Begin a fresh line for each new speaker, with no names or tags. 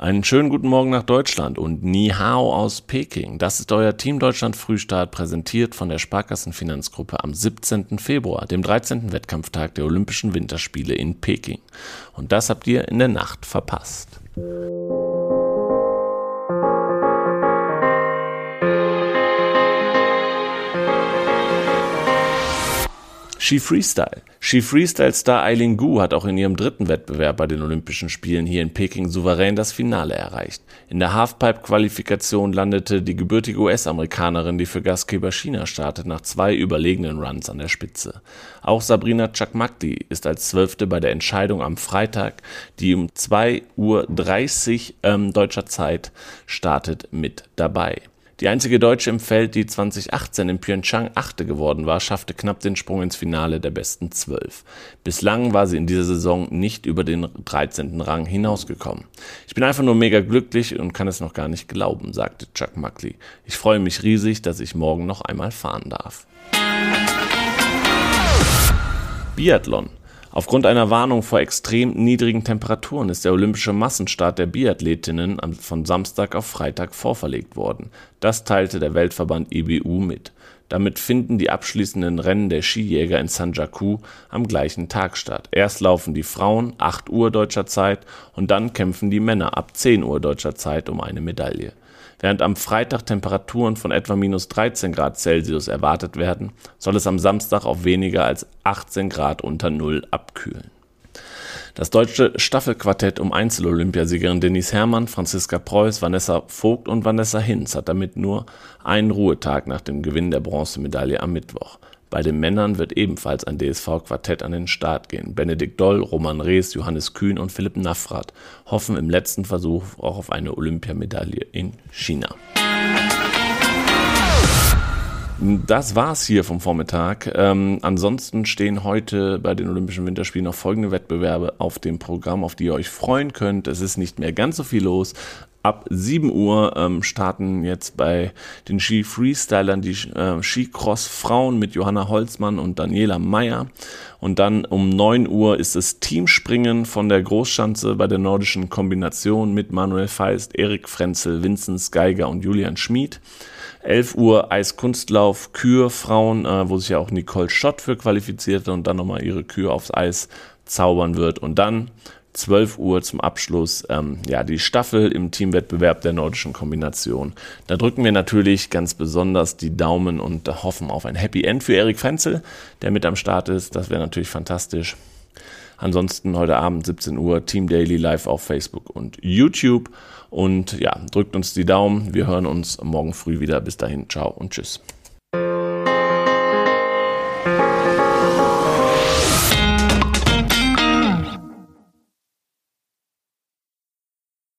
Einen schönen guten Morgen nach Deutschland und Ni Hao aus Peking. Das ist euer Team Deutschland Frühstart, präsentiert von der Sparkassenfinanzgruppe am 17. Februar, dem 13. Wettkampftag der Olympischen Winterspiele in Peking. Und das habt ihr in der Nacht verpasst. Ski Freestyle. Ski Freestyle-Star Eileen Gu hat auch in ihrem dritten Wettbewerb bei den Olympischen Spielen hier in Peking souverän das Finale erreicht. In der Halfpipe-Qualifikation landete die gebürtige US-Amerikanerin, die für Gastgeber China startet, nach zwei überlegenen Runs an der Spitze. Auch Sabrina Chakmakli ist als Zwölfte bei der Entscheidung am Freitag, die um 2.30 Uhr ähm, deutscher Zeit startet, mit dabei. Die einzige Deutsche im Feld, die 2018 in Pyeongchang Achte geworden war, schaffte knapp den Sprung ins Finale der besten Zwölf. Bislang war sie in dieser Saison nicht über den 13. Rang hinausgekommen. Ich bin einfach nur mega glücklich und kann es noch gar nicht glauben, sagte Chuck Muckley. Ich freue mich riesig, dass ich morgen noch einmal fahren darf. Biathlon. Aufgrund einer Warnung vor extrem niedrigen Temperaturen ist der olympische Massenstart der Biathletinnen von Samstag auf Freitag vorverlegt worden. Das teilte der Weltverband IBU mit. Damit finden die abschließenden Rennen der Skijäger in Sanjaku am gleichen Tag statt. Erst laufen die Frauen 8 Uhr deutscher Zeit und dann kämpfen die Männer ab 10 Uhr deutscher Zeit um eine Medaille. Während am Freitag Temperaturen von etwa minus 13 Grad Celsius erwartet werden, soll es am Samstag auf weniger als 18 Grad unter Null abkühlen. Das deutsche Staffelquartett um Einzelolympiasiegerin Denise Herrmann, Franziska Preuß, Vanessa Vogt und Vanessa Hinz hat damit nur einen Ruhetag nach dem Gewinn der Bronzemedaille am Mittwoch. Bei den Männern wird ebenfalls ein DSV-Quartett an den Start gehen. Benedikt Doll, Roman Rees, Johannes Kühn und Philipp Naffrath hoffen im letzten Versuch auch auf eine Olympiamedaille in China. Das war's hier vom Vormittag. Ähm, ansonsten stehen heute bei den Olympischen Winterspielen noch folgende Wettbewerbe auf dem Programm, auf die ihr euch freuen könnt. Es ist nicht mehr ganz so viel los. Ab 7 Uhr ähm, starten jetzt bei den Ski Freestylern die äh, Skicross Frauen mit Johanna Holzmann und Daniela Meyer. Und dann um 9 Uhr ist es Teamspringen von der Großschanze bei der nordischen Kombination mit Manuel Feist, Erik Frenzel, Vinzenz Geiger und Julian Schmid. 11 Uhr Eiskunstlauf Kür Frauen, äh, wo sich ja auch Nicole Schott für qualifizierte und dann nochmal ihre Kür aufs Eis zaubern wird. Und dann 12 Uhr zum Abschluss ähm, ja die Staffel im Teamwettbewerb der nordischen Kombination. Da drücken wir natürlich ganz besonders die Daumen und hoffen auf ein Happy End für Erik Frenzel, der mit am Start ist. Das wäre natürlich fantastisch. Ansonsten heute Abend 17 Uhr Team Daily live auf Facebook und YouTube. Und ja, drückt uns die Daumen. Wir hören uns morgen früh wieder. Bis dahin, ciao und tschüss.